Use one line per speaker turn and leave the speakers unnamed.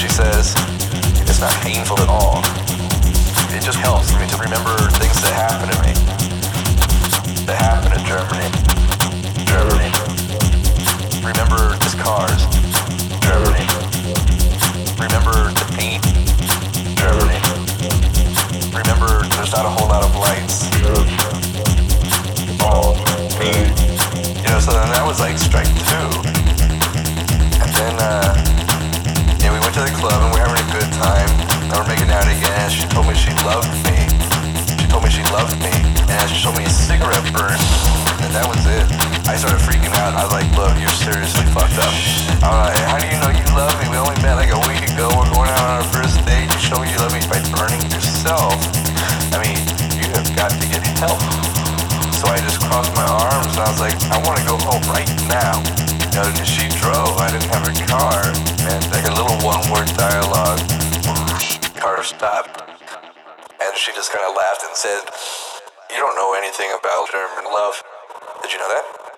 she says, it's not painful at all. It just helps me to remember things that happened to me. That happened in Germany. Loved me. She told me she loved me. And she showed me a cigarette burn. And that was it. I started freaking out. I was like, look, you're seriously fucked up. I'm like, how do you know you love me? We only met like a week ago. We're going out on our first date. You show me you love me by burning yourself. I mean, you have got to get help. So I just crossed my arms and I was like, I want to go home right now. You know, she drove. I didn't have a car. And like a little one-word dialogue. Car stopped. And she just kind of laughed and said, You don't know anything about German love. Did you know that?